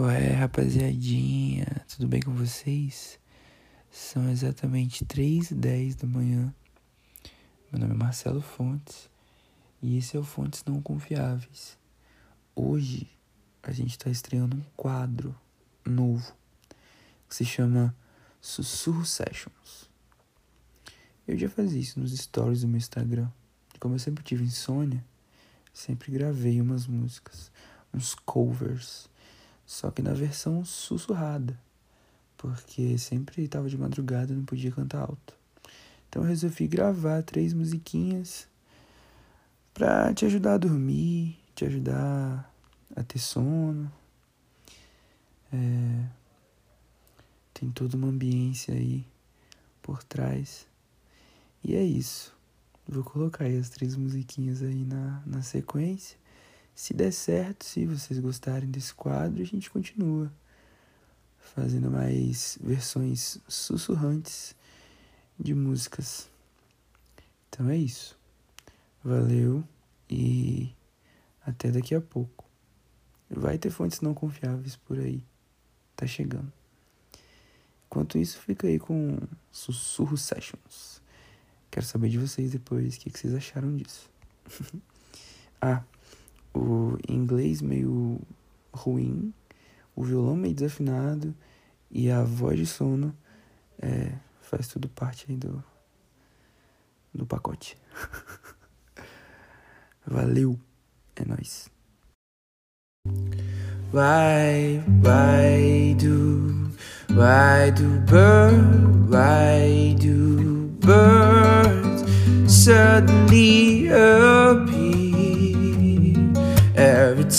Qual é, rapaziadinha? Tudo bem com vocês? São exatamente 3 e 10 da manhã. Meu nome é Marcelo Fontes e esse é o Fontes Não Confiáveis. Hoje a gente está estreando um quadro novo que se chama Sussurro Sessions. Eu já fazia isso nos stories do meu Instagram. Como eu sempre tive insônia, sempre gravei umas músicas, uns covers só que na versão sussurrada, porque sempre estava de madrugada e não podia cantar alto. Então eu resolvi gravar três musiquinhas para te ajudar a dormir, te ajudar a ter sono. É, tem toda uma ambiência aí por trás. E é isso. Vou colocar aí as três musiquinhas aí na, na sequência. Se der certo, se vocês gostarem desse quadro, a gente continua fazendo mais versões sussurrantes de músicas. Então é isso. Valeu e até daqui a pouco. Vai ter fontes não confiáveis por aí. Tá chegando. Enquanto isso, fica aí com Sussurro Sessions. Quero saber de vocês depois o que, que vocês acharam disso. ah, o inglês meio ruim, o violão meio desafinado e a voz de sono é, faz tudo parte aí do, do pacote. Valeu, é nóis. Why, why do, why do birds, why do birds suddenly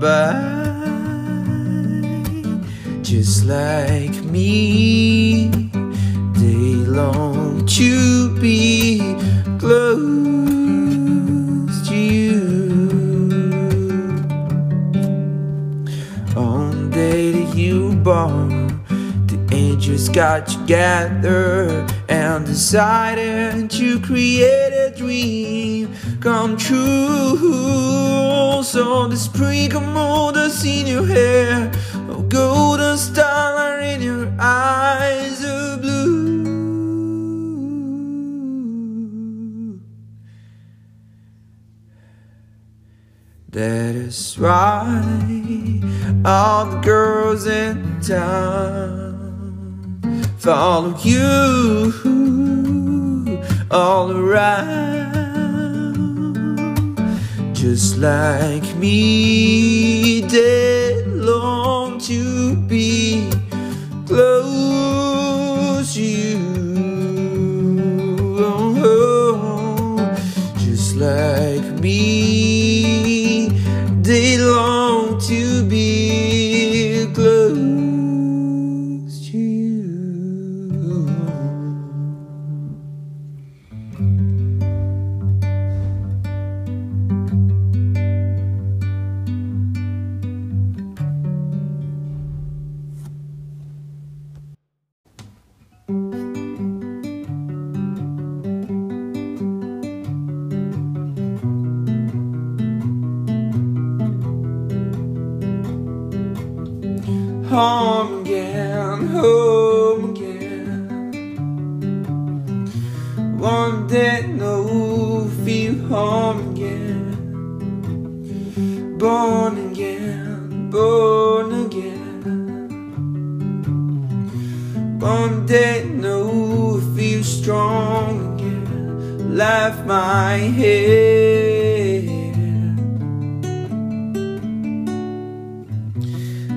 By, just like me. They long to be close angels got together and decided to create a dream come true. So the sprinkle mold dust in your hair, a golden starlight in your eyes of blue. That is why all the girls in town follow you all around. Just like me, they Born again, born again. One day, no, feel strong again. Lift my head.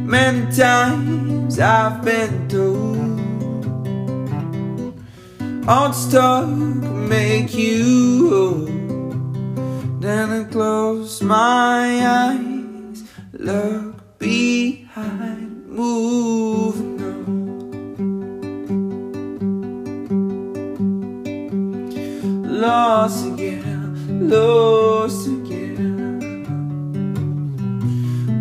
Many times I've been told this talk make you old. Then I close my eyes, look behind, move on. Lost again, lost again.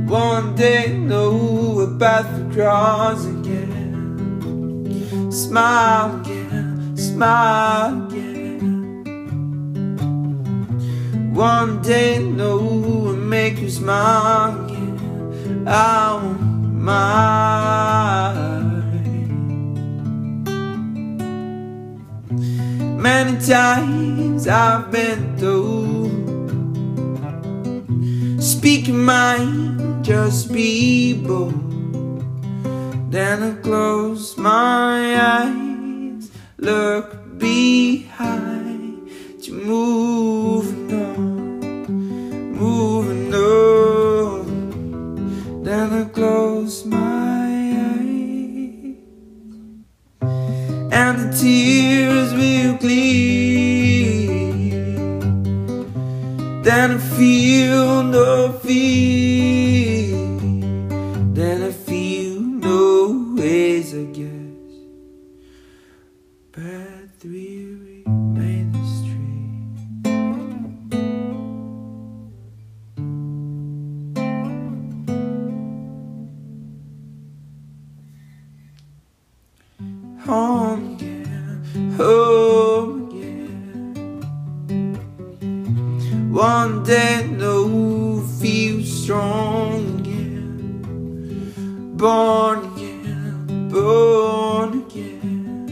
One day know about the cross again. Smile again, smile. One day know and make you smile again. Oh my. Many times I've been through Speaking mine, just be bold Then I close my eyes Look behind to moving tears will clear Then I feel no fear. Then I feel no ways, I guess. But three remain One day no feel strong again. Born again, born again.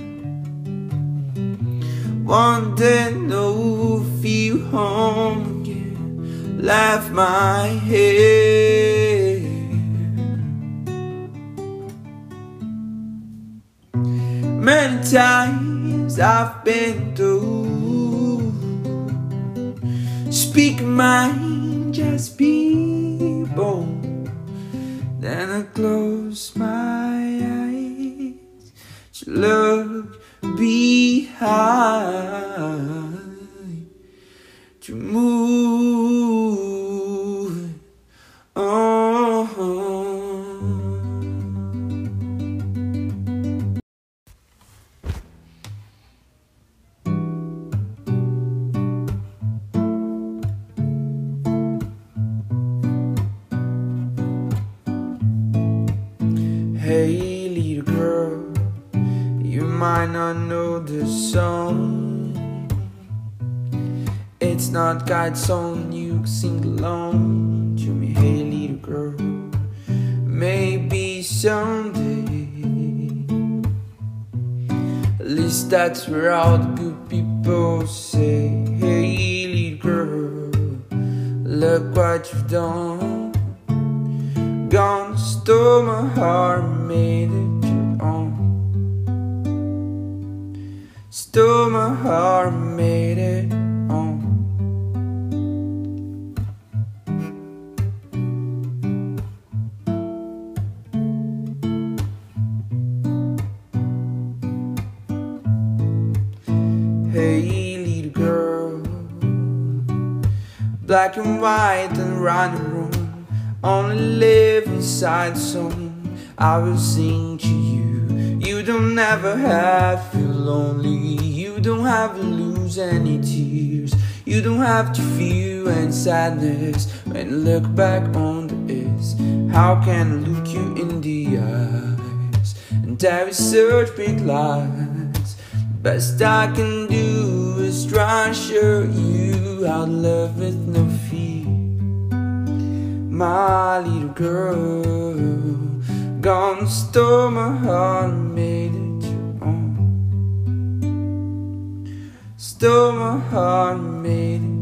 One day no feel home again. Laugh my head. Many times I've been through Speak mine, just be bold Then I close my eyes To look behind might not know this song. It's not God's song, you sing along to me. Hey, little girl, maybe someday. At least that's where all the good people say. Hey, little girl, look what you've done. Gone, stole my heart, made it Stole my heart, made it on. Hey, little girl, black and white and running room, only live inside song. I will sing to you. You don't ever have lonely. You don't have to lose any tears. You don't have to feel any sadness when you look back on this. How can I look you in the eyes and tell you such big lies? Best I can do is try and show you how to love with no fear. My little girl, gone stole my heart and made it Stole my heart made